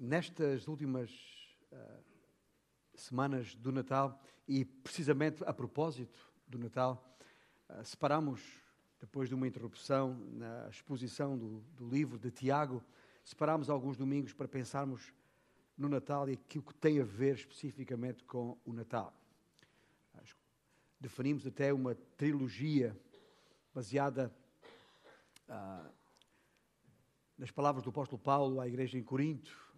nestas últimas uh, semanas do Natal e precisamente a propósito do Natal, uh, separamos, depois de uma interrupção na exposição do, do livro de Tiago, separamos alguns domingos para pensarmos no Natal e aquilo que tem a ver especificamente com o Natal. Definimos até uma trilogia baseada uh, nas palavras do apóstolo Paulo à igreja em Corinto,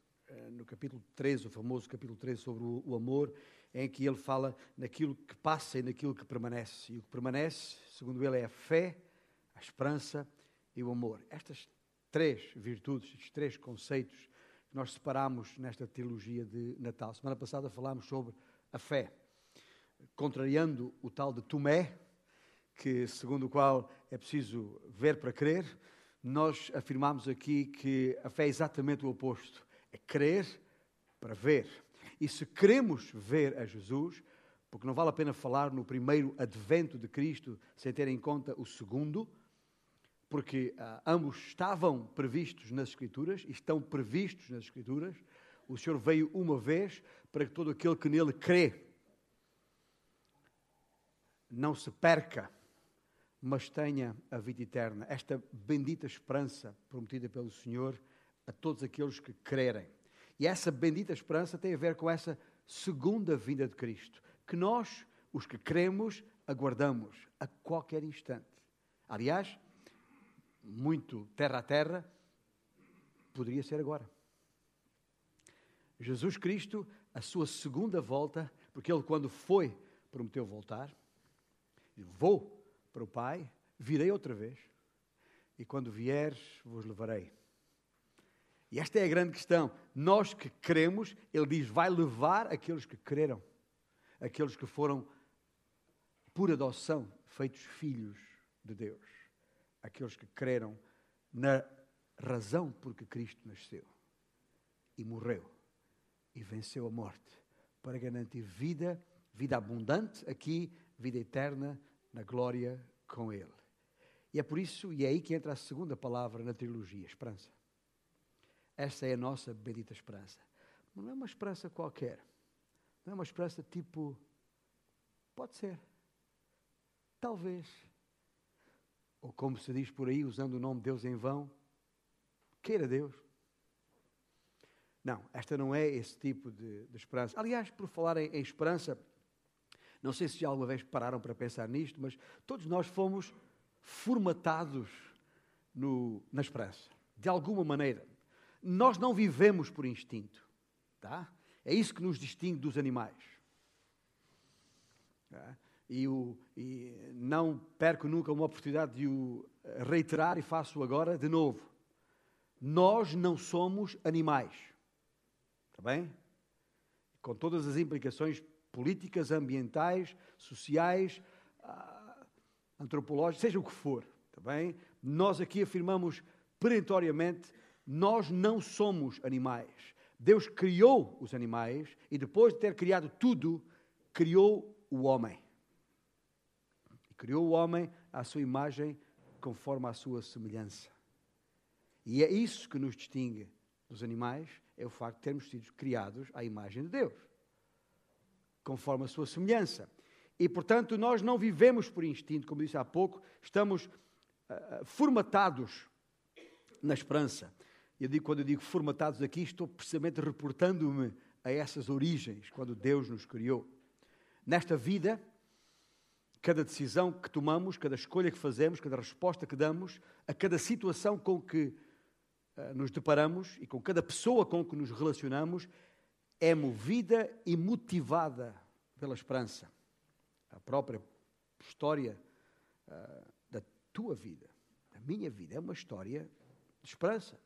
no capítulo 13, o famoso capítulo 13 sobre o, o, amor, em que ele fala naquilo que passa e naquilo que permanece. E o que permanece, segundo ele, é a fé, a esperança e o amor. Estas três virtudes, estes três conceitos que nós separamos nesta trilogia de Natal. Semana passada falámos sobre a fé, contrariando o tal de Tomé, que segundo o qual é preciso ver para crer, nós afirmamos aqui que a fé é exatamente o oposto. É crer para ver. E se queremos ver a Jesus, porque não vale a pena falar no primeiro advento de Cristo sem ter em conta o segundo, porque ah, ambos estavam previstos nas Escrituras, e estão previstos nas Escrituras. O Senhor veio uma vez para que todo aquele que nele crê não se perca, mas tenha a vida eterna. Esta bendita esperança prometida pelo Senhor a todos aqueles que crerem. E essa bendita esperança tem a ver com essa segunda vinda de Cristo, que nós, os que cremos, aguardamos a qualquer instante. Aliás, muito terra a terra, poderia ser agora. Jesus Cristo, a sua segunda volta, porque ele, quando foi, prometeu voltar, vou para o Pai, virei outra vez, e quando vieres, vos levarei. E esta é a grande questão. Nós que cremos, ele diz, vai levar aqueles que creram, aqueles que foram, por adoção, feitos filhos de Deus aqueles que creram na razão por que Cristo nasceu e morreu e venceu a morte para garantir vida, vida abundante aqui, vida eterna na glória com Ele. E é por isso, e é aí que entra a segunda palavra na trilogia, esperança. Esta é a nossa bendita esperança. Mas não é uma esperança qualquer. Não é uma esperança tipo, pode ser, talvez ou como se diz por aí, usando o nome de Deus em vão, queira Deus. Não, esta não é esse tipo de, de esperança. Aliás, por falar em, em, esperança, não sei se já alguma vez pararam para pensar nisto, mas todos nós fomos formatados no, na esperança, de alguma maneira. Nós não vivemos por instinto, tá? É isso que nos distingue dos animais. Tá? e, o, e não perco nunca uma oportunidade de o reiterar e faço agora de novo. Nós não somos animais. Está bem? Com todas as implicações políticas, ambientais, sociais, ah, antropológicas, seja o que for. Está bem? Nós aqui afirmamos perentoriamente: nós não somos animais. Deus criou os animais e depois de ter criado tudo, criou o homem. Criou o homem à sua imagem, conforme à sua semelhança. E é isso que nos distingue dos animais, é o facto de termos sido criados à imagem de Deus, conforme a sua semelhança. E, portanto, nós não vivemos por instinto, como disse há pouco, estamos uh, formatados na esperança. Eu digo, quando eu digo formatados aqui, estou precisamente reportando-me a essas origens, quando Deus nos criou. Nesta vida, cada decisão que tomamos, cada escolha que fazemos, cada resposta que damos, a cada situação com que uh, nos deparamos e com cada pessoa com que nos relacionamos, é movida e motivada pela esperança. A própria história uh, da tua vida, da minha vida, é uma história de esperança.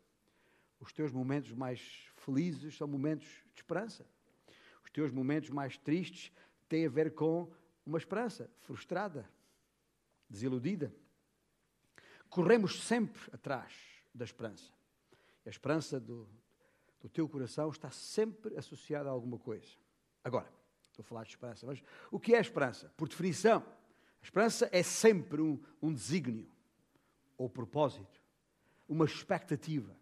Os teus momentos mais felizes são momentos de esperança. Os teus momentos mais tristes têm a ver com uma esperança frustrada, desiludida. Corremos sempre atrás da esperança. A esperança do, do teu coração está sempre associada a alguma coisa. Agora, estou a falar de esperança, mas o que é esperança? Por definição, a esperança é sempre um, um desígnio ou propósito, uma expectativa.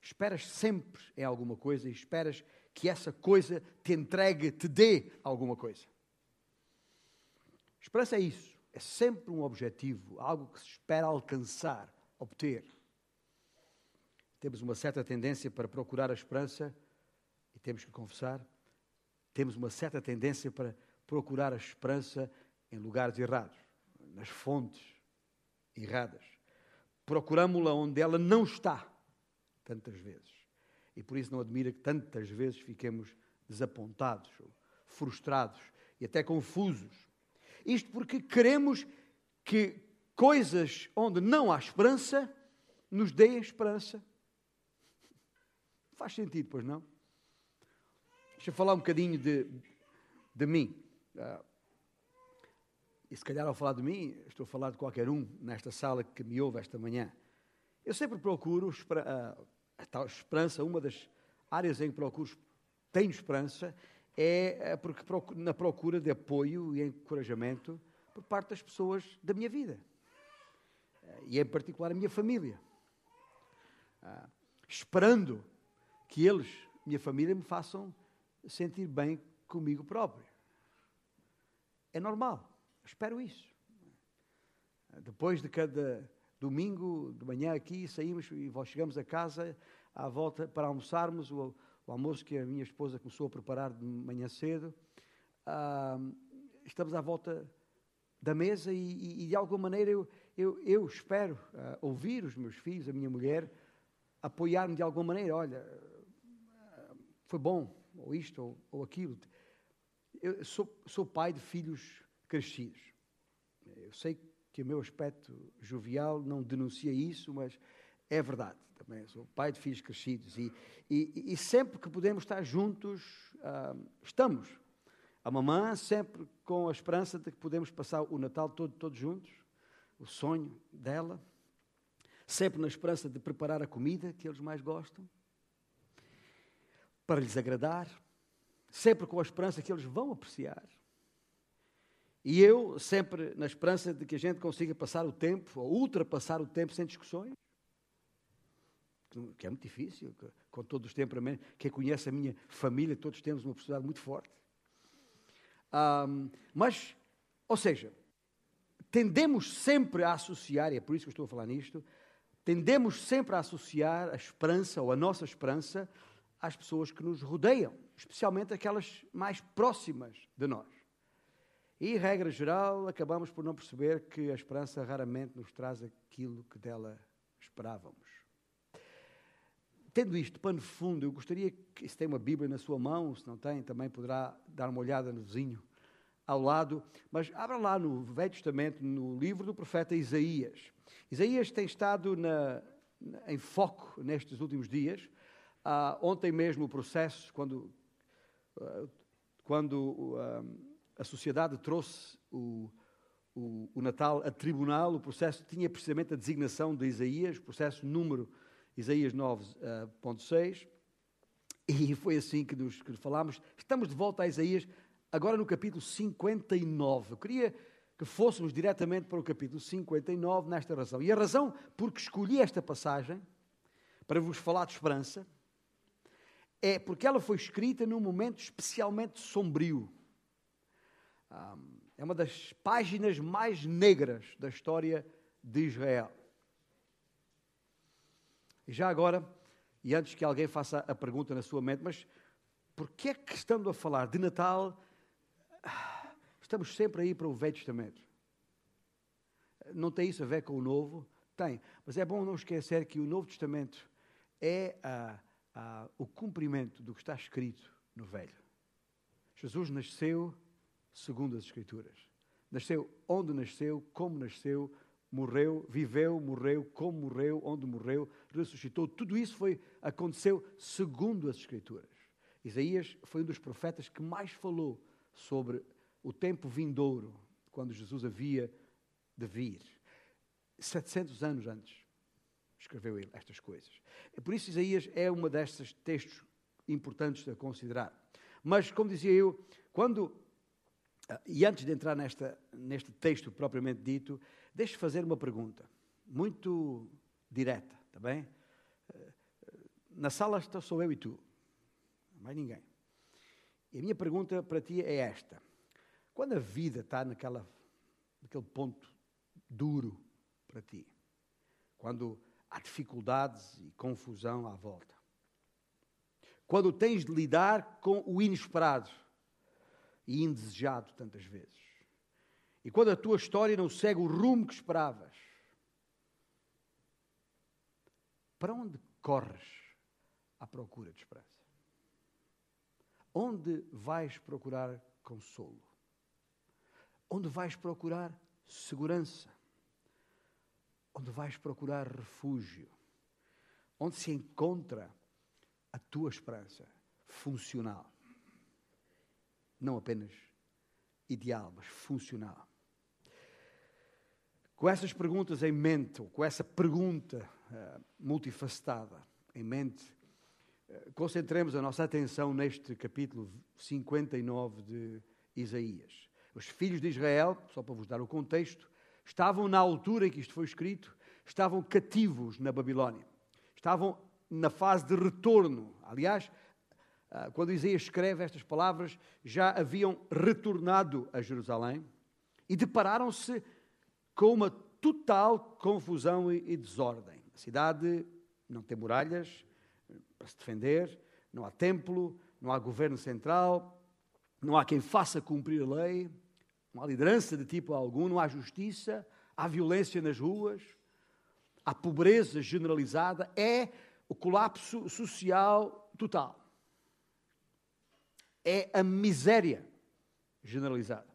Esperas sempre em alguma coisa e esperas que essa coisa te entregue, te dê alguma coisa. Esperança é isso. É sempre um objetivo, algo que se espera alcançar, obter. Temos uma certa tendência para procurar a esperança, e temos que confessar, temos uma certa tendência para procurar a esperança em lugares errados, nas fontes erradas. Procuramos-la onde ela não está, tantas vezes. E por isso não admira que tantas vezes fiquemos desapontados, frustrados e até confusos. Isto porque queremos que coisas onde não há esperança nos deem esperança. Faz sentido, pois não? Deixa eu falar um bocadinho de, de mim. Uh, e se calhar ao falar de mim, estou a falar de qualquer um nesta sala que me ouve esta manhã. Eu sempre procuro uh, a tal esperança, uma das áreas em que procuro, tenho esperança, é, é porque na procura de apoio e encorajamento por parte das pessoas da minha vida. E em particular a minha família. Ah, esperando que eles, minha família, me façam sentir bem comigo próprio. É normal. Espero isso. Depois de cada domingo de manhã aqui, saímos e chegamos a casa à volta para almoçarmos o, o almoço que a minha esposa começou a preparar de manhã cedo. Ah, estamos à volta da mesa e, e, e de alguma maneira eu, eu, eu espero ah, ouvir os meus filhos, a minha mulher, apoiar-me de alguma maneira. Olha, foi bom, ou isto, ou, ou aquilo. Eu sou, sou pai de filhos crescidos. Eu sei que o meu aspecto jovial não denuncia isso, mas é verdade. Também sou pai de filhos crescidos e, e, e sempre que podemos estar juntos, ah, estamos. A mamã sempre com a esperança de que podemos passar o Natal todo, todos juntos, o sonho dela, sempre na esperança de preparar a comida que eles mais gostam, para lhes agradar, sempre com a esperança que eles vão apreciar. E eu sempre na esperança de que a gente consiga passar o tempo, ou ultrapassar o tempo sem discussões. Que é muito difícil, com todos os temperamentos. Quem conhece a minha família, todos temos uma personalidade muito forte. Um, mas, ou seja, tendemos sempre a associar, e é por isso que eu estou a falar nisto, tendemos sempre a associar a esperança ou a nossa esperança às pessoas que nos rodeiam, especialmente aquelas mais próximas de nós. E, regra geral, acabamos por não perceber que a esperança raramente nos traz aquilo que dela esperávamos. Tendo isto pano fundo, eu gostaria que, se tem uma Bíblia na sua mão, se não tem, também poderá dar uma olhada no vizinho ao lado, mas abra lá no Velho Testamento, no livro do profeta Isaías. Isaías tem estado na, em foco nestes últimos dias. Uh, ontem mesmo o processo, quando, uh, quando uh, a sociedade trouxe o, o, o, Natal a tribunal, o processo tinha precisamente a designação de Isaías, processo número Isaías 9.6, e foi assim que nos que falámos. Estamos de volta a Isaías, agora no capítulo 59. Eu queria que fôssemos diretamente para o capítulo 59 nesta razão. E a razão por que escolhi esta passagem, para vos falar de esperança, é porque ela foi escrita num momento especialmente sombrio é uma das páginas mais negras da história de Israel. E já agora, e antes que alguém faça a pergunta na sua mente, mas por que é que estando a falar de Natal, estamos sempre aí para o Velho Testamento? Não tem isso a ver com o Novo? Tem, mas é bom não esquecer que o Novo Testamento é a, a, o cumprimento do que está escrito no Velho. Jesus nasceu segundo as Escrituras. Nasceu onde nasceu, como nasceu, morreu, viveu, morreu, como morreu, onde morreu, ressuscitou. Tudo isso foi, aconteceu segundo as Escrituras. Isaías foi um dos profetas que mais falou sobre o tempo vindouro, quando Jesus havia de vir. 700 anos antes escreveu ele estas coisas. Por isso, Isaías é uma destes textos importantes a considerar. Mas, como dizia eu, quando e antes de entrar nesta, neste texto propriamente dito, deixe fazer uma pergunta, muito direta, está bem? Na sala sou eu e tu, mais ninguém. E a minha pergunta para ti é esta: quando a vida está naquela, naquele ponto duro para ti, quando há dificuldades e confusão à volta, quando tens de lidar com o inesperado e indesejado tantas vezes, e quando a tua história não segue o rumo que esperavas, para onde corres à procura de esperança? Onde vais procurar consolo? Onde vais procurar segurança? Onde vais procurar refúgio? Onde se encontra a tua esperança funcional? Não apenas ideal, mas funcional. Com essas perguntas em mente, ou com essa pergunta uh, multifacetada em mente, uh, concentremos a nossa atenção neste capítulo 59 de Isaías. Os filhos de Israel, só para vos dar o contexto, estavam na altura em que isto foi escrito, estavam cativos na Babilónia. Estavam na fase de retorno. Aliás, quando Isaías escreve estas palavras, já haviam retornado a Jerusalém e depararam-se com uma total confusão e desordem. A cidade não tem muralhas para se defender, não há templo, não há governo central, não há quem faça cumprir a lei, não há liderança de tipo algum, não há justiça, há violência nas ruas, há pobreza generalizada, é o colapso social total. É a miséria generalizada.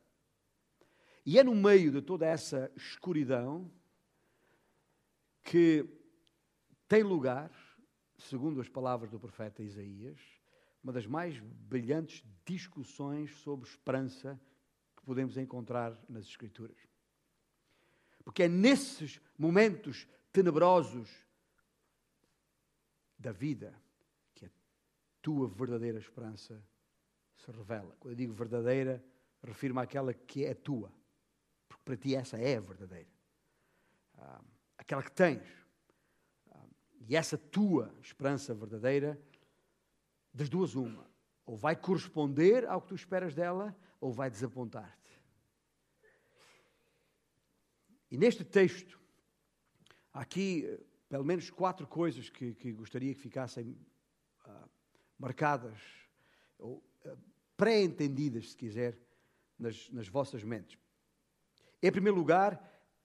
E é no meio de toda essa escuridão que tem lugar, segundo as palavras do profeta Isaías, uma das mais brilhantes discussões sobre esperança que podemos encontrar nas Escrituras. Porque é nesses momentos tenebrosos da vida que a tua verdadeira esperança se revela. Quando eu digo verdadeira, refiro-me àquela que é tua. Porque para ti essa é a verdadeira. Ah, aquela que tens. Ah, e essa tua esperança verdadeira, das duas, uma. Ou vai corresponder ao que tu esperas dela, ou vai desapontar-te. E neste texto, há aqui eh, pelo menos quatro coisas que, que gostaria que ficassem uh, marcadas, ou pré-entendidas, se quiser, nas, nas vossas mentes. Em primeiro lugar,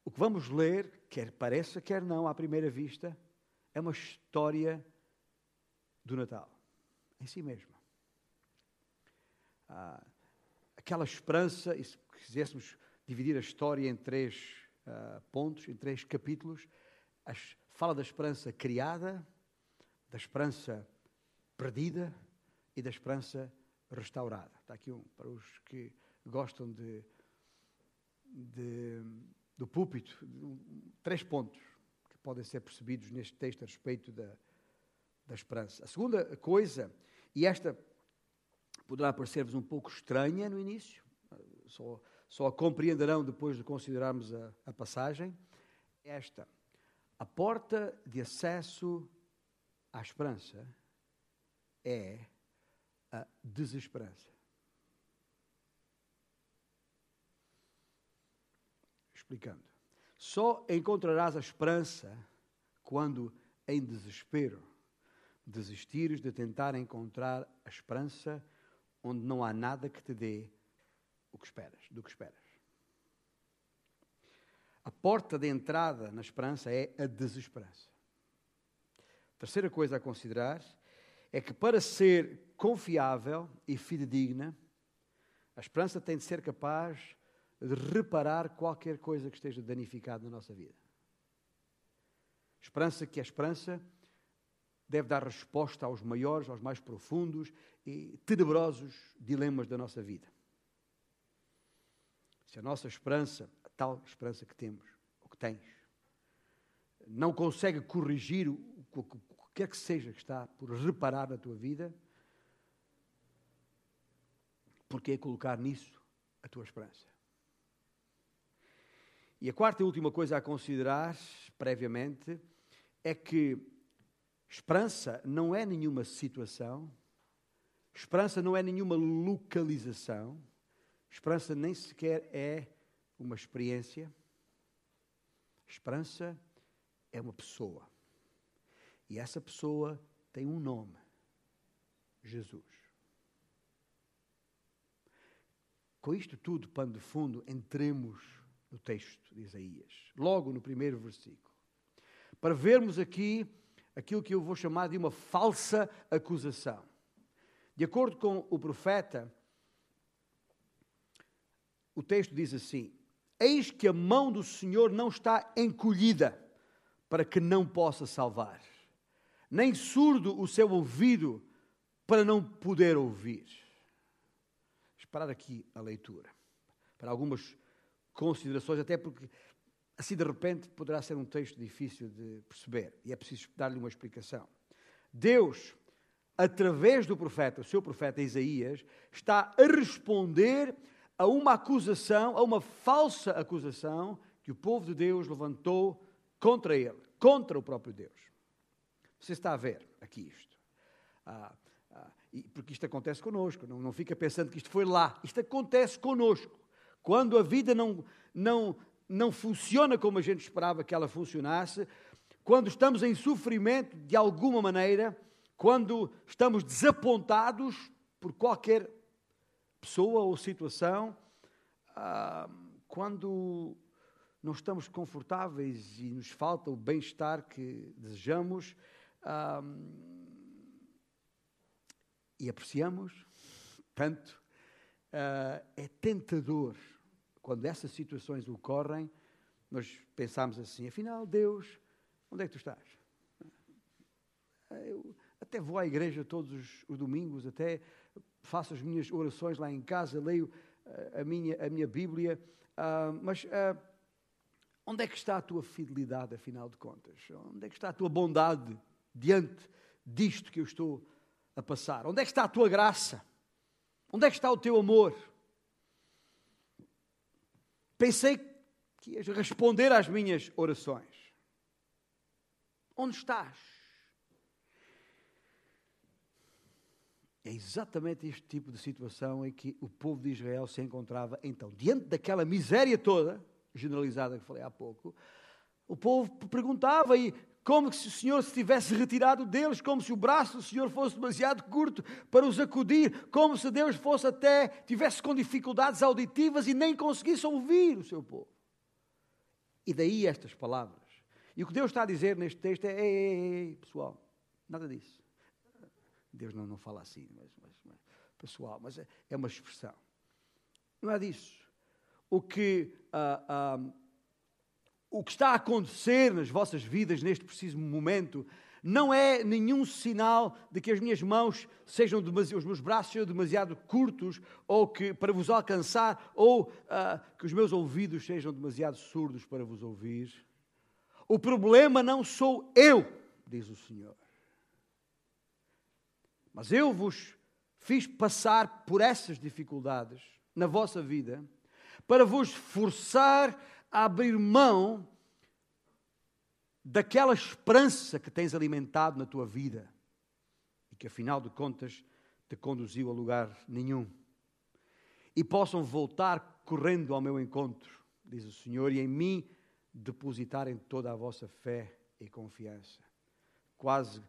o que vamos ler, quer pareça, quer não, à primeira vista, é uma história do Natal, em si mesma. Ah, aquela esperança, e se quiséssemos dividir a história em três uh, pontos, em três capítulos, as, fala da esperança criada, da esperança perdida e da esperança restaurada. Está aqui um para os que gostam de de, do púlpito, três pontos que podem ser percebidos neste texto a respeito da, da esperança. A segunda coisa, e esta poderá parecer-vos um pouco estranha no início, só, só a compreenderão depois de considerarmos a, a passagem, é esta. A porta de acesso à esperança é a desesperança. Explicando. Só encontrarás a esperança quando, em desespero, desistires de tentar encontrar a esperança onde não há nada que te dê o que esperas, do que esperas. A porta de entrada na esperança é a desesperança. Terceira coisa a considerar é que para ser confiável e fidedigna, a esperança tem de ser capaz de reparar qualquer coisa que esteja danificada na nossa vida. Esperança que a esperança deve dar resposta aos maiores, aos mais profundos e tenebrosos dilemas da nossa vida. Se a nossa esperança, a tal esperança que temos, ou que tens, não consegue corrigir o que quer que seja que está por reparar na tua vida, porque é colocar nisso a tua esperança? E a quarta e última coisa a considerar, previamente, é que Esperança não é nenhuma situação, esperança não é nenhuma localização, esperança nem sequer é uma experiência. Esperança é uma pessoa. E essa pessoa tem um nome: Jesus. Com isto tudo, pano de fundo, entremos no texto de Isaías, logo no primeiro versículo, para vermos aqui aquilo que eu vou chamar de uma falsa acusação. De acordo com o profeta, o texto diz assim: Eis que a mão do Senhor não está encolhida para que não possa salvar, nem surdo o seu ouvido para não poder ouvir. Esperar aqui a leitura, para algumas considerações, até porque assim de repente poderá ser um texto difícil de perceber e é preciso dar-lhe uma explicação. Deus, através do profeta, o seu profeta Isaías, está a responder a uma acusação, a uma falsa acusação que o povo de Deus levantou contra ele, contra o próprio Deus. Você está a ver aqui isto. Ah, ah, porque isto acontece conosco, não, não fica pensando que isto foi lá. Isto acontece conosco. Quando a vida não, não, não funciona como a gente esperava que ela funcionasse, quando estamos em sofrimento de alguma maneira, quando estamos desapontados por qualquer pessoa ou situação, ah, quando não estamos confortáveis e nos falta o bem-estar que desejamos ah, e apreciamos tanto, ah, é tentador quando essas situações ocorrem, nós pensamos assim: afinal, Deus, onde é que tu estás? Eu até vou à igreja todos os, os domingos, até faço as minhas orações lá em casa, leio uh, a, minha, a minha Bíblia, uh, mas onde é que está a tua fidelidade, afinal de contas? Onde é que está a tua bondade diante disto que eu estou a passar? Onde é que está a tua graça? Onde é que está o teu amor? Pensei que ias responder às minhas orações. Onde estás? É exatamente este tipo de situação em que o povo de Israel se encontrava então, diante daquela miséria toda, generalizada que falei há pouco, o povo perguntava e como se o Senhor se tivesse retirado deles, como se o braço do Senhor fosse demasiado curto para os acudir, como se Deus fosse até, tivesse com dificuldades auditivas e nem conseguisse ouvir o seu povo. E daí estas palavras. E o que Deus está a dizer neste texto é: ei, ei, ei pessoal, nada disso. Deus não, não fala assim, mas, mas, mas pessoal, mas é, é, uma expressão. Não é disso. O que ah, ah, o que está a acontecer nas vossas vidas neste preciso momento não é nenhum sinal de que as minhas mãos sejam os meus braços sejam demasiado curtos ou que para vos alcançar ou uh, que os meus ouvidos sejam demasiado surdos para vos ouvir. O problema não sou eu, diz o Senhor. Mas eu vos fiz passar por essas dificuldades na vossa vida para vos forçar a abrir mão daquela esperança que tens alimentado na tua vida e que, afinal de contas, te conduziu a lugar nenhum. E possam voltar correndo ao meu encontro, diz o Senhor, e em mim depositarem toda a vossa fé e confiança. Quase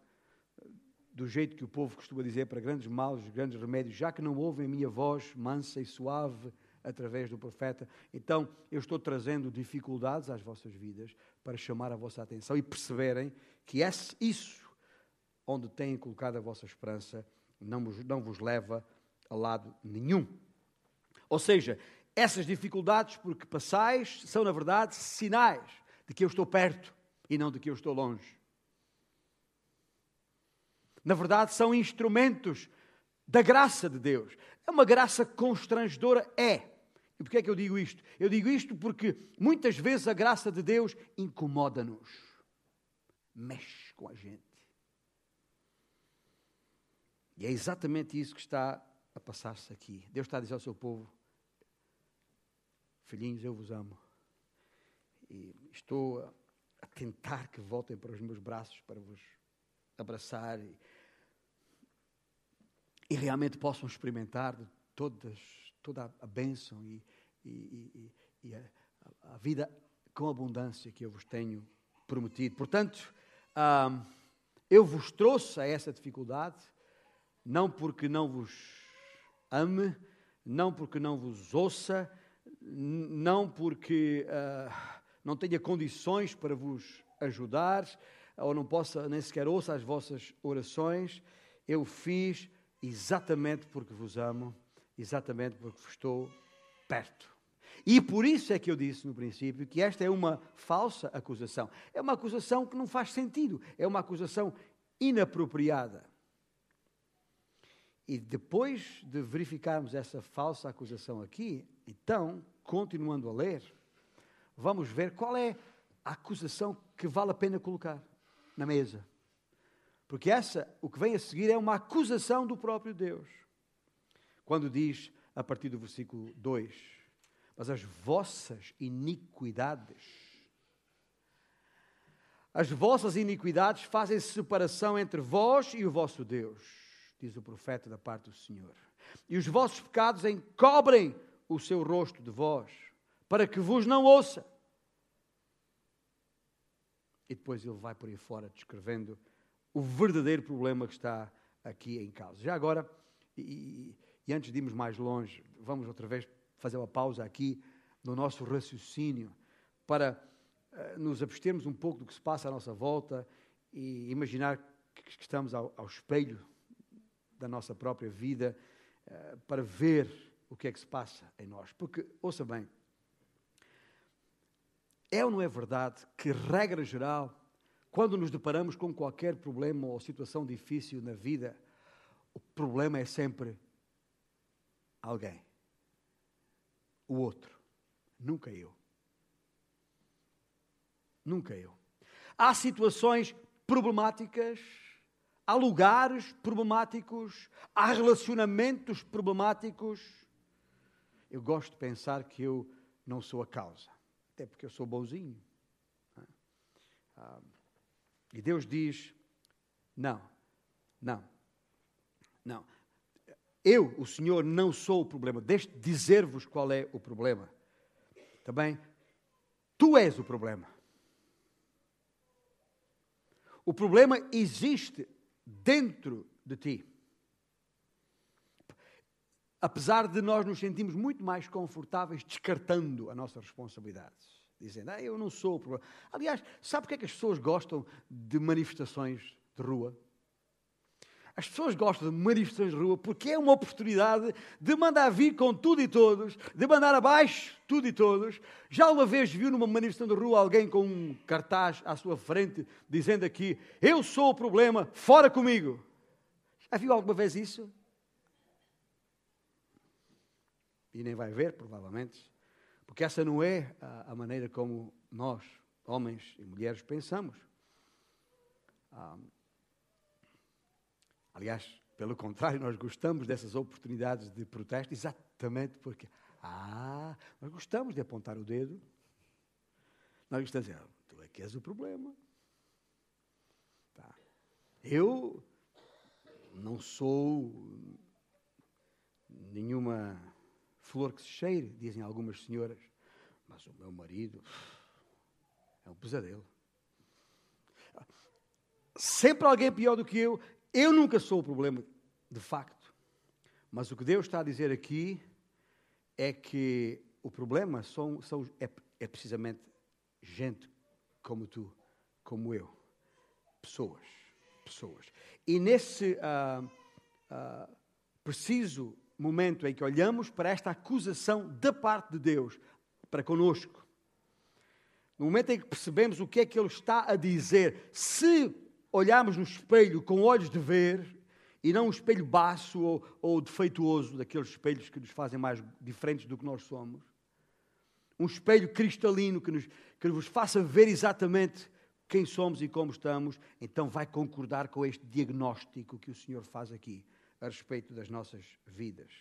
do jeito que o povo costuma dizer para grandes males, grandes remédios, já que não ouvem a minha voz mansa e suave, através do profeta. Então, eu estou trazendo dificuldades às vossas vidas para chamar a vossa atenção e perceberem que esse, isso, onde têm colocado a vossa esperança, não vos, não vos leva a lado nenhum. Ou seja, essas dificuldades porque passais são, na verdade, sinais de que eu estou perto e não de que eu estou longe. Na verdade, são instrumentos da graça de Deus. É uma graça constrangedora? É. E porquê é que eu digo isto? Eu digo isto porque muitas vezes a graça de Deus incomoda-nos, mexe com a gente. E é exatamente isso que está a passar-se aqui. Deus está a dizer ao seu povo: Filhinhos, eu vos amo. E estou a tentar que voltem para os meus braços para vos abraçar e, e realmente possam experimentar de todas, toda a bênção e, e, e a, a, vida com abundância que eu vos tenho prometido. Portanto, ah, eu vos trouxe a essa dificuldade, não porque não vos ame, não porque não vos ouça, não porque uh, não tenha condições para vos ajudar, ou não possa nem sequer ouça as vossas orações, eu fiz exatamente porque vos amo, exatamente porque estou perto. E por isso é que eu disse no princípio que esta é uma falsa acusação. É uma acusação que não faz sentido, é uma acusação inapropriada. E depois de verificarmos essa falsa acusação aqui, então, continuando a ler, vamos ver qual é a acusação que vale a pena colocar na mesa. Porque essa, o que vem a seguir, é uma acusação do próprio Deus. Quando diz, a partir do versículo 2: Mas as vossas iniquidades, as vossas iniquidades fazem separação entre vós e o vosso Deus, diz o profeta da parte do Senhor. E os vossos pecados encobrem o seu rosto de vós, para que vos não ouça. E depois ele vai por aí fora descrevendo o verdadeiro problema que está aqui em causa. Já agora, e, e antes de irmos mais longe, vamos outra vez fazer uma pausa aqui no nosso raciocínio para uh, nos abstermos um pouco do que se passa à nossa volta e imaginar que, estamos ao, ao, espelho da nossa própria vida uh, para ver o que é que se passa em nós. Porque, ouça bem, é ou não é verdade que, regra geral, quando nos deparamos com qualquer problema ou situação difícil na vida, o problema é sempre alguém. O outro. Nunca eu. Nunca eu. Há situações problemáticas, há lugares problemáticos, há relacionamentos problemáticos. Eu gosto de pensar que eu não sou a causa até porque eu sou bonzinho. Ah, e Deus diz: não, não, não. Eu, o Senhor, não sou o problema. Deixe de dizer-vos qual é o problema. Também, tu és o problema. O problema existe dentro de ti. Apesar de nós nos sentirmos muito mais confortáveis descartando a nossa responsabilidade dizendo, ah, eu não sou o problema. Aliás, sabe porque é que as pessoas gostam de manifestações de rua? As pessoas gostam de manifestações de rua porque é uma oportunidade de mandar vir com tudo e todos, de mandar abaixo tudo e todos. Já uma vez viu numa manifestação de rua alguém com um cartaz à sua frente dizendo aqui: Eu sou o problema, fora comigo. Já viu alguma vez isso? E nem vai ver, provavelmente. Porque essa não é a, maneira como nós, homens e mulheres, pensamos. Ah, aliás, pelo contrário, nós gostamos dessas oportunidades de protesto exatamente porque, ah, nós gostamos de apontar o dedo. Nós gostamos de dizer, ah, tu é que és o problema. Tá. Eu não sou nenhuma flor que se cheire, dizem algumas senhoras. Mas o meu marido é um pesadelo. Sempre alguém pior do que eu. Eu nunca sou o problema, de facto. Mas o que Deus está a dizer aqui é que o problema são, são, é, é precisamente gente como tu, como eu. Pessoas. Pessoas. E nesse uh, uh, preciso momento em que olhamos para esta acusação da parte de Deus para conosco, no momento em que percebemos o que é que Ele está a dizer, se olharmos no espelho com olhos de ver e não um espelho baço ou, ou defeituoso, daqueles espelhos que nos fazem mais diferentes do que nós somos, um espelho cristalino que nos, que nos faça ver exatamente quem somos e como estamos, então vai concordar com este diagnóstico que o Senhor faz aqui a respeito das nossas vidas.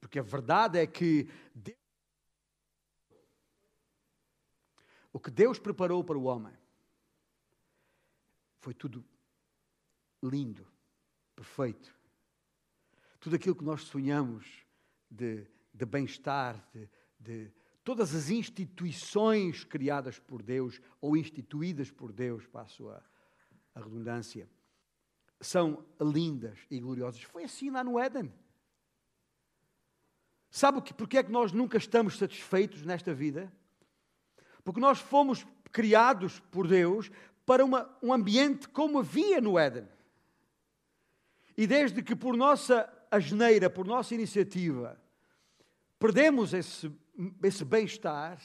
Porque a verdade é que Deus, o que Deus preparou para o homem foi tudo lindo, perfeito. Tudo aquilo que nós sonhamos de, de bem-estar, de, de todas as instituições criadas por Deus ou instituídas por Deus, para a a redundância, são lindas e gloriosas. Foi assim lá no Éden. Sabe porque é que nós nunca estamos satisfeitos nesta vida? Porque nós fomos criados por Deus para uma, um ambiente como havia no Éden. E desde que por nossa asneira, por nossa iniciativa, perdemos esse, esse bem-estar,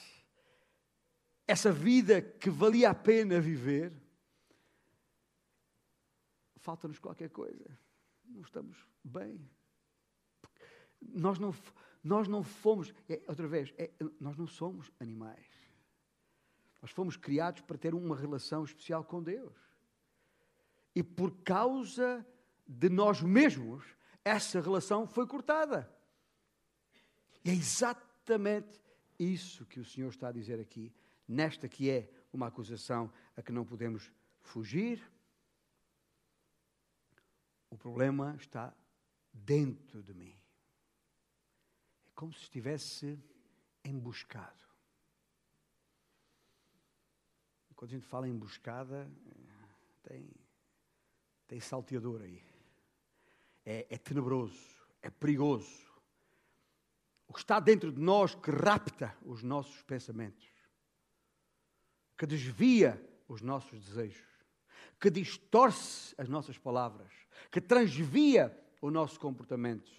essa vida que valia a pena viver, falta-nos qualquer coisa. Não estamos bem. Nós não, nós não fomos, é, outra vez, é, nós não somos animais. Nós fomos criados para ter uma relação especial com Deus. E por causa de nós mesmos, essa relação foi cortada. E é exatamente isso que o Senhor está a dizer aqui, nesta que é uma acusação a que não podemos fugir. O problema está dentro de mim como se estivesse emboscado. Quando a gente fala emboscada, tem, tem salteador aí. É, é tenebroso, é perigoso. O que está dentro de nós que rapta os nossos pensamentos, que desvia os nossos desejos, que distorce as nossas palavras, que transvia o nosso comportamento.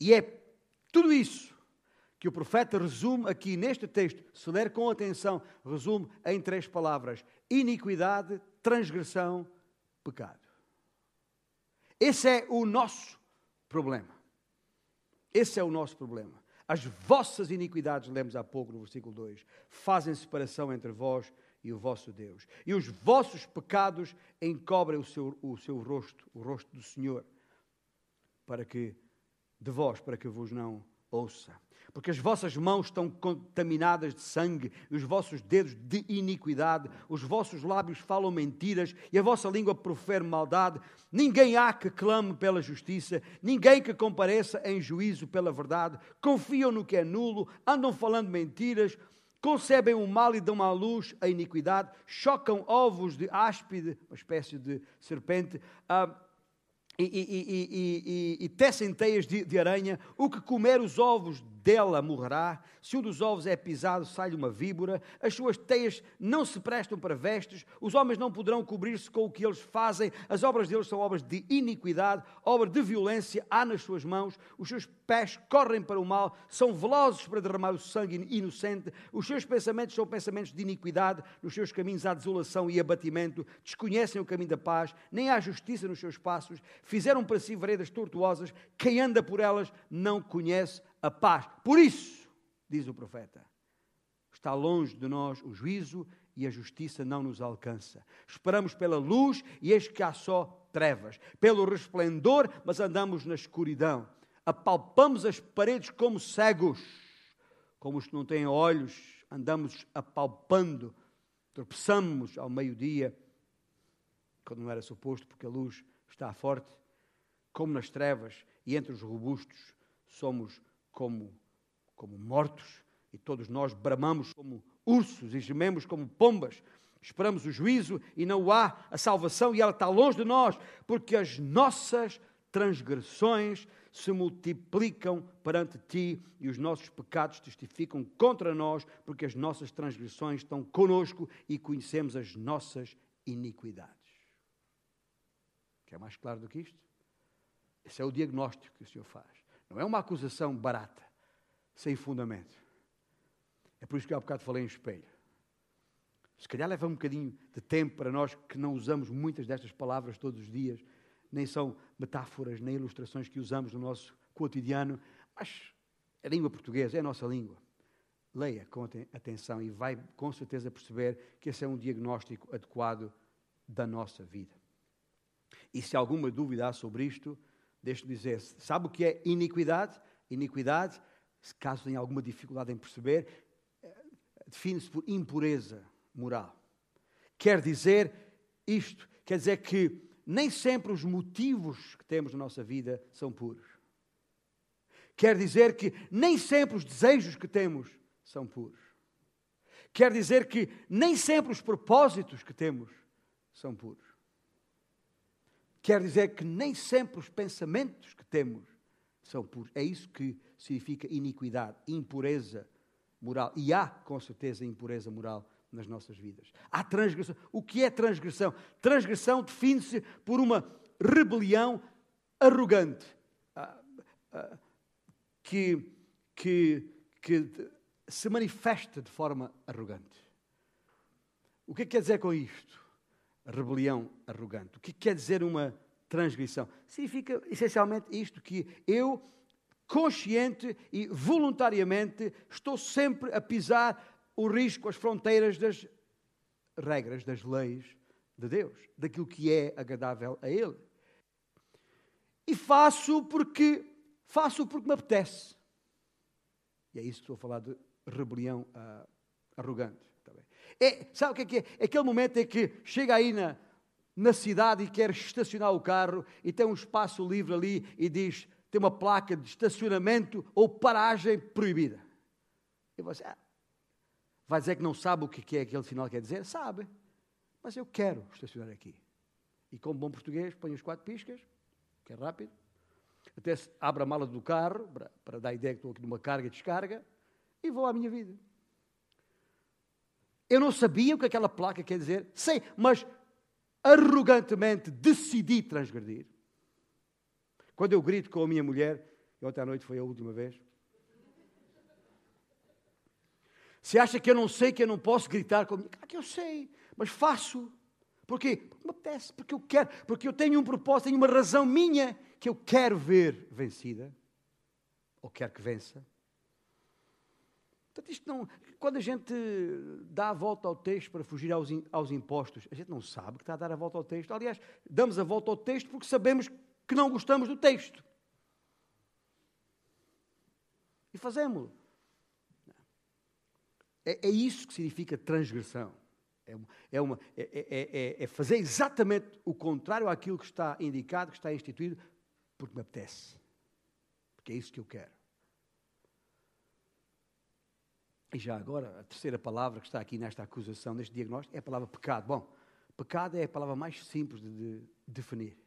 E é tudo isso que o profeta resume aqui neste texto, se ler com atenção, resume em três palavras: iniquidade, transgressão, pecado. Esse é o nosso problema. Esse é o nosso problema. As vossas iniquidades, lemos há pouco no versículo 2, fazem separação entre vós e o vosso Deus. E os vossos pecados encobrem o seu, o seu rosto, o rosto do Senhor, para que de vós para que vos não ouça. Porque as vossas mãos estão contaminadas de sangue, os vossos dedos de iniquidade, os vossos lábios falam mentiras e a vossa língua profere maldade. Ninguém há que clame pela justiça, ninguém que compareça em juízo pela verdade. Confiam no que é nulo, andam falando mentiras, concebem o mal e dão à luz a iniquidade, chocam ovos de áspide, uma espécie de serpente. Uh, e, e, e, e, tecem teias de, de, aranha, o que comer os ovos dela morrerá, se um dos ovos é pisado, sai-lhe uma víbora, as suas teias não se prestam para vestes, os homens não poderão cobrir-se com o que eles fazem, as obras deles são obras de iniquidade, obra de violência. Há nas suas mãos, os seus pés correm para o mal, são velozes para derramar o sangue inocente, os seus pensamentos são pensamentos de iniquidade, nos seus caminhos há desolação e abatimento, desconhecem o caminho da paz, nem há justiça nos seus passos, fizeram para si veredas tortuosas, quem anda por elas não conhece a paz. Por isso, diz o profeta, está longe de nós o juízo e a justiça não nos alcança. Esperamos pela luz e eis que há só trevas. Pelo resplendor, mas andamos na escuridão. Apalpamos as paredes como cegos. Como os que não têm olhos, andamos apalpando. Tropeçamos ao meio-dia, quando não era suposto, porque a luz está forte. Como nas trevas e entre os robustos, somos como, como mortos, e todos nós bramamos como ursos e gememos como pombas. Esperamos o juízo e não há a salvação, e ela está longe de nós, porque as nossas transgressões se multiplicam perante ti e os nossos pecados testificam contra nós, porque as nossas transgressões estão conosco e conhecemos as nossas iniquidades. Quer mais claro do que isto? Esse é o diagnóstico que o Senhor faz. Não é uma acusação barata, sem fundamento. É por isso que há bocado falei em espelho. Se calhar leva um bocadinho de tempo para nós que não usamos muitas destas palavras todos os dias, nem são metáforas, nem ilustrações que usamos no nosso cotidiano, mas a língua portuguesa é a nossa língua. Leia com atenção e vai com certeza perceber que esse é um diagnóstico adequado da nossa vida. E se alguma dúvida há sobre isto, Deixe-me dizer, sabe o que é iniquidade? Iniquidade, caso tenha alguma dificuldade em perceber, eh, define-se por impureza moral. Quer dizer isto, quer dizer que nem sempre os motivos que temos na nossa vida são puros. Quer dizer que nem sempre os desejos que temos são puros. Quer dizer que nem sempre os propósitos que temos são puros. Quer dizer que nem sempre os pensamentos que temos são puros. É isso que significa iniquidade, impureza moral. E há, com certeza, impureza moral nas nossas vidas. Há transgressão. O que é transgressão? Transgressão define-se por uma rebelião arrogante. Ah, ah, que, que, que se manifesta de forma arrogante. O que, é que quer dizer com isto? Rebelião arrogante. O que quer dizer uma transgressão? Significa essencialmente isto: que eu, consciente e voluntariamente, estou sempre a pisar o risco, as fronteiras das regras, das leis de Deus, daquilo que é agradável a Ele. E faço porque faço porque me apetece. E é isso que estou a falar de rebelião uh, arrogante. É, sabe o que é que é? é? Aquele momento em que chega aí na, na cidade e quer estacionar o carro e tem um espaço livre ali e diz, tem uma placa de estacionamento ou paragem proibida. E você ah, vai dizer que não sabe o que é aquele sinal quer dizer? Sabe. Mas eu quero estacionar aqui. E como bom português, põe os quatro piscas, que é rápido. Até abre a mala do carro, para, para dar a ideia que estou aqui numa carga e descarga, e vou à minha vida. Eu não sabia o que aquela placa quer dizer, sei, mas arrogantemente decidi transgredir. Quando eu grito com a minha mulher, e ontem à noite foi a última vez. Se acha que eu não sei que eu não posso gritar com a minha. Claro que eu sei, mas faço. Por quê? Porque me apetece, porque eu quero, porque eu tenho um propósito, tenho uma razão minha que eu quero ver vencida, ou quero que vença. Portanto, isto não, quando a gente dá a volta ao texto para fugir aos, aos impostos, a gente não sabe que está a dar a volta ao texto. Aliás, damos a volta ao texto porque sabemos que não gostamos do texto. E fazemos. É, é isso que significa transgressão. É, é, uma, é, é, é, é fazer exatamente o contrário àquilo que está indicado, que está instituído, porque me apetece. Porque é isso que eu quero. E já agora, a terceira palavra que está aqui nesta acusação, neste diagnóstico, é a palavra pecado. Bom, pecado é a palavra mais simples de, de definir.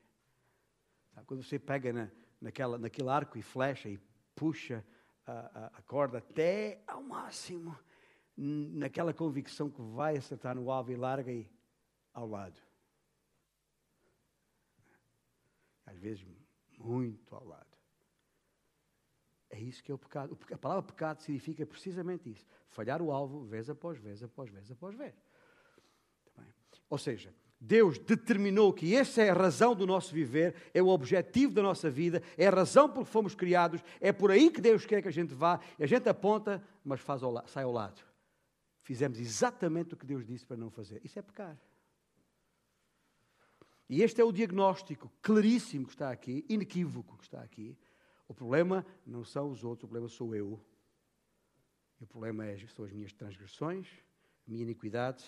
Quando você pega na, naquela, naquele arco e flecha e puxa a, a, a, corda até ao máximo, naquela convicção que vai acertar no alvo e larga e ao lado. Às vezes, muito ao lado. É isso que é o pecado. A palavra pecado significa precisamente isso: falhar o alvo vez após vez, após vez, após vez. Ou seja, Deus determinou que essa é a razão do nosso viver, é o objetivo da nossa vida, é a razão por que fomos criados, é por aí que Deus quer que a gente vá, e a gente aponta, mas faz ao sai ao lado. Fizemos exatamente o que Deus disse para não fazer. Isso é pecar. E este é o diagnóstico claríssimo que está aqui, inequívoco que está aqui, o problema não são os outros, o problema sou eu. E o problema é, são as minhas transgressões, a minha iniquidade,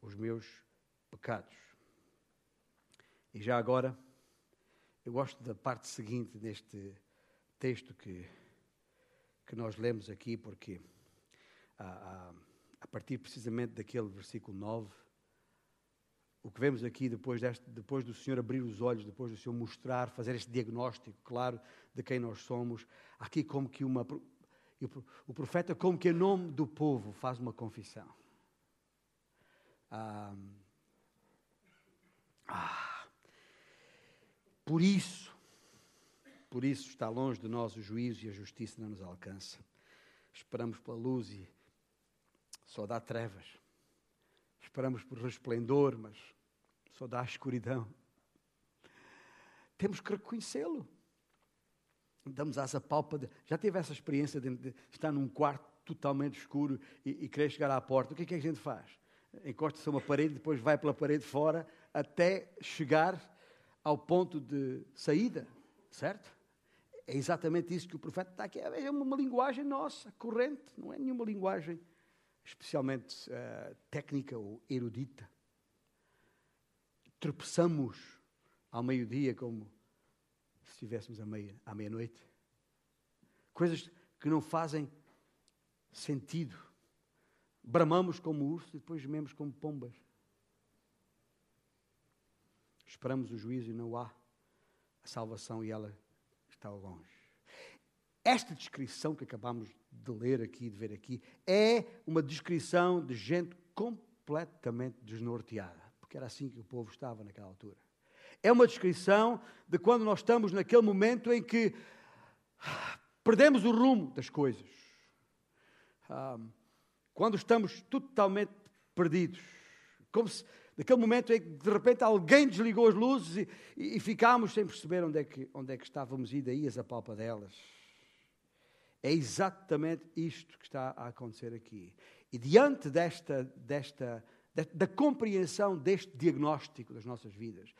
os meus pecados. E já agora, eu gosto da parte seguinte deste texto que, que nós lemos aqui, porque a, a, a partir precisamente daquele versículo 9 o que vemos aqui depois, deste, depois do Senhor abrir os olhos, depois do Senhor mostrar, fazer este diagnóstico claro de quem nós somos, aqui como que uma. O profeta, como que em nome do povo, faz uma confissão. Ah, ah, por isso, por isso está longe de nós o juízo e a justiça não nos alcança. Esperamos pela luz e só dá trevas. Esperamos por resplendor, mas só dá escuridão. Temos que reconhecê-lo. Damos asa pálpida. Já teve essa experiência de, estar num quarto totalmente escuro e, e, querer chegar à porta? O que é que a gente faz? Encosta-se a uma parede, depois vai pela parede fora até chegar ao ponto de saída, certo? É exatamente isso que o profeta está aqui. É uma linguagem nossa, corrente, não é nenhuma linguagem especialmente uh, técnica ou erudita tropeçamos ao meio-dia como se estivéssemos à meia, à meia-noite. Coisas que não fazem sentido. Bramamos como urso e depois gememos como pombas. Esperamos o juízo e não há a salvação e ela está longe. Esta descrição que acabamos de ler aqui, de ver aqui, é uma descrição de gente completamente desnorteada, porque era assim que o povo estava naquela altura. É uma descrição de quando nós estamos naquele momento em que perdemos o rumo das coisas. quando estamos totalmente perdidos. Como se, naquele momento em que de repente alguém desligou as luzes e, e, ficámos sem perceber onde é, que, onde é que estávamos e daí as apalpa delas. É exatamente isto que está a acontecer aqui. E diante desta, desta, da compreensão deste diagnóstico das nossas vidas,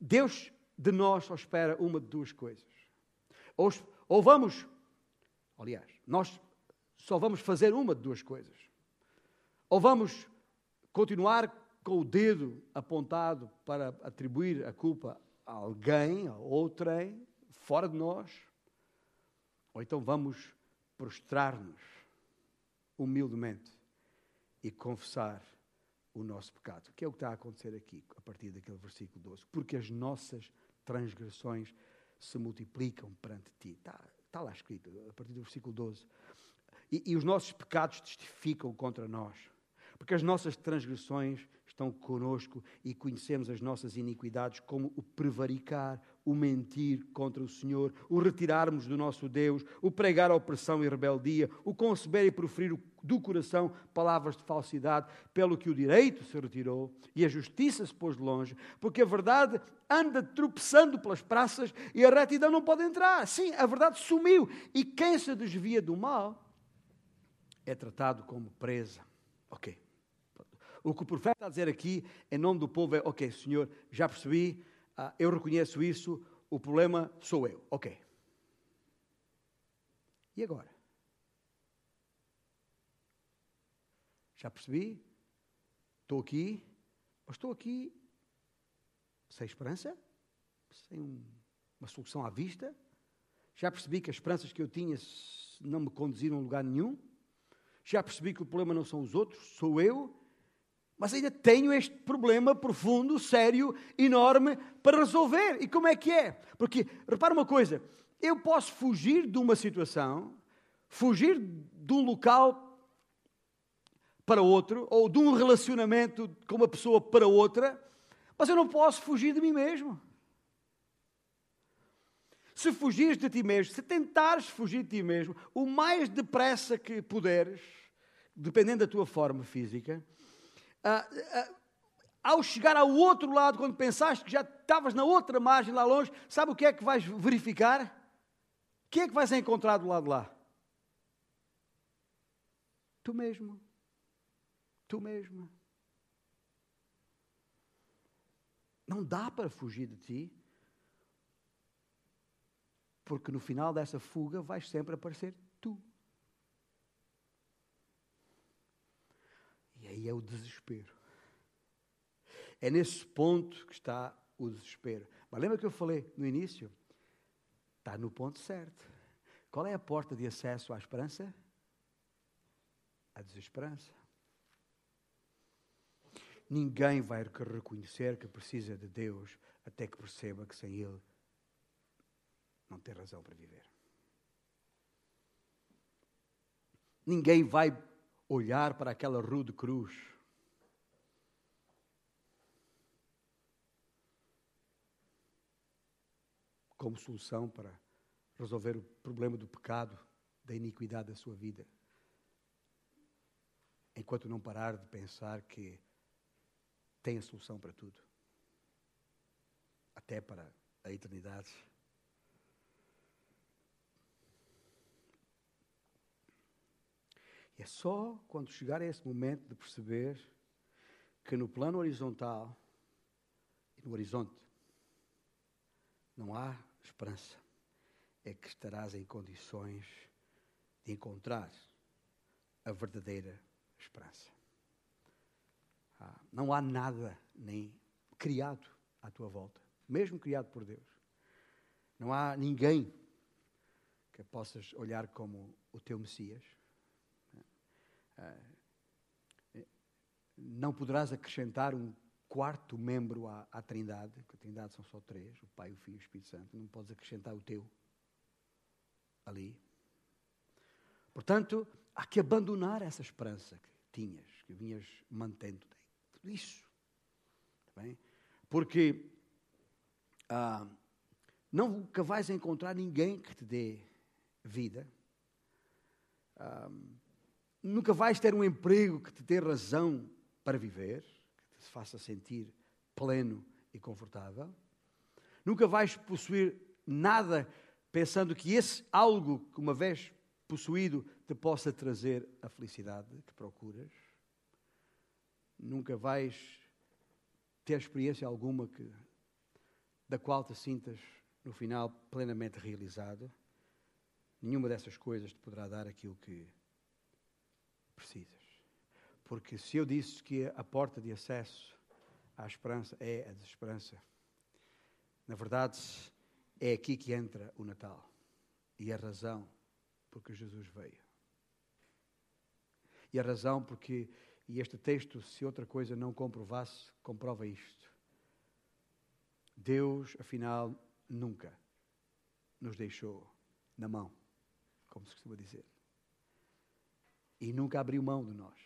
Deus de nós só espera uma de duas coisas. Ou, ou vamos, aliás, nós só vamos fazer uma de duas coisas. Ou vamos continuar com o dedo apontado para atribuir a culpa a alguém, a outrem, fora de nós, ou então vamos prostrar-nos humildemente e confessar o nosso pecado. Que é o que está a acontecer aqui, a partir daquele versículo 12. Porque as nossas transgressões se multiplicam perante ti. Está, está lá escrito, a partir do versículo 12. E, e os nossos pecados testificam contra nós. Porque as nossas transgressões estão conosco e conhecemos as nossas iniquidades, como o prevaricar, o mentir contra o Senhor, o retirarmos do nosso Deus, o pregar a opressão e rebeldia, o conceber e proferir do coração palavras de falsidade, pelo que o direito se retirou e a justiça se pôs de longe, porque a verdade anda tropeçando pelas praças e a retidão não pode entrar. Sim, a verdade sumiu e quem se desvia do mal é tratado como presa. Ok. O que o profeta está a dizer aqui, em nome do povo, é: Ok, Senhor, já percebi, uh, eu reconheço isso, o problema sou eu. Ok. E agora? Já percebi, estou aqui, mas estou aqui sem esperança, sem um, uma solução à vista. Já percebi que as esperanças que eu tinha não me conduziram a lugar nenhum. Já percebi que o problema não são os outros, sou eu mas ainda tenho este problema profundo, sério, enorme para resolver. E como é que é? Porque, repara uma coisa, eu posso fugir de uma situação, fugir de um local para outro, ou de um relacionamento com uma pessoa para outra, mas eu não posso fugir de mim mesmo. Se fugires de ti mesmo, se tentares fugir de ti mesmo, o mais depressa que puderes, dependendo da tua forma física, ah, ah, ao chegar ao outro lado, quando pensaste que já estavas na outra margem lá longe, sabe o que é que vais verificar? O que é que vais encontrar do lado de lá? Tu mesmo. Tu mesmo. Não dá para fugir de ti, porque no final dessa fuga vais sempre aparecer tu. E aí é o desespero. É nesse ponto que está o desespero. Mas lembra que eu falei no início? Está no ponto certo. Qual é a porta de acesso à esperança? A desesperança. Ninguém vai reconhecer que precisa de Deus até que perceba que sem Ele não tem razão para viver. Ninguém vai olhar para aquela rude cruz. Como solução para resolver o problema do pecado, da iniquidade da sua vida. Enquanto não parar de pensar que tem a solução para tudo, até para a eternidade. É só quando chegar a esse momento de perceber que no plano horizontal e no horizonte não há esperança, é que estarás em condições de encontrar a verdadeira esperança. Ah, não há nada nem criado à tua volta mesmo criado por Deus. Não há ninguém que possas olhar como o teu Messias. Não poderás acrescentar um quarto membro à, à Trindade, porque a Trindade são só três, o Pai, o Filho e o Espírito Santo. Não podes acrescentar o teu ali. Portanto, há que abandonar essa esperança que tinhas, que vinhas mantendo. Tudo isso. Bem? Porque ah, nunca vais encontrar ninguém que te dê vida. Ah, nunca vais ter um emprego que te dê razão para viver, que te faça sentir pleno e confortável. Nunca vais possuir nada pensando que esse algo que uma vez possuído te possa trazer a felicidade que procuras. Nunca vais ter experiência alguma que, da qual te sintas, no final, plenamente realizado. Nenhuma dessas coisas te poderá dar aquilo que precisas. Porque se eu disse que a porta de acesso à esperança é a desesperança, na verdade é aqui que entra o Natal e a razão porque Jesus veio. E a razão porque, e este texto, se outra coisa não comprovasse, comprova isto. Deus, afinal, nunca nos deixou na mão, como se costuma dizer. E nunca abriu mão de nós.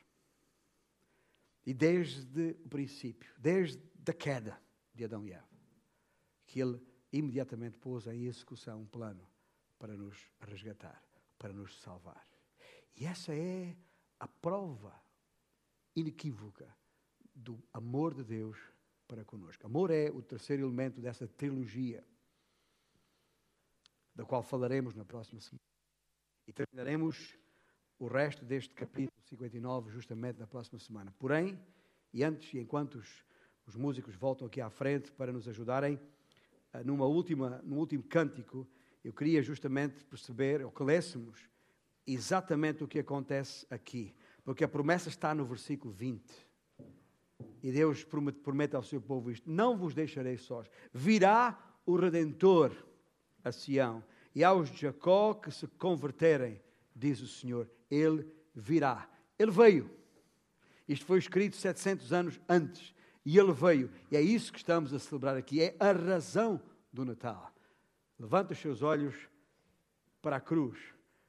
E desde o princípio, desde a queda de Adão e Eva, que Ele imediatamente pôs em execução um plano para nos resgatar para nos salvar. E essa é a prova inequívoca do amor de Deus para conosco. Amor é o terceiro elemento dessa trilogia, da qual falaremos na próxima semana. E terminaremos o resto deste capítulo 59 justamente na próxima semana. Porém, e antes, e enquanto os, os músicos voltam aqui à frente para nos ajudarem, eh, numa última, num último cântico, eu queria justamente perceber, ou que lêssemos, exatamente o que acontece aqui. Porque a promessa está no versículo 20. E Deus promete, promete ao seu povo isto: Não vos deixarei sós. Virá o Redentor a Sião. E aos de Jacó que se converterem, diz o Senhor, Ele virá. Ele veio. Isto foi escrito 700 anos antes. E Ele veio. E é isso que estamos a celebrar aqui. É a razão do Natal. Levanta os seus olhos para a cruz,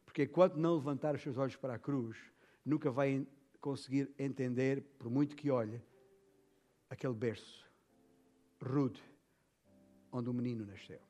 porque enquanto não levantar os seus olhos para a cruz, nunca vai conseguir entender, por muito que olhe, aquele berço rude onde o menino nasceu.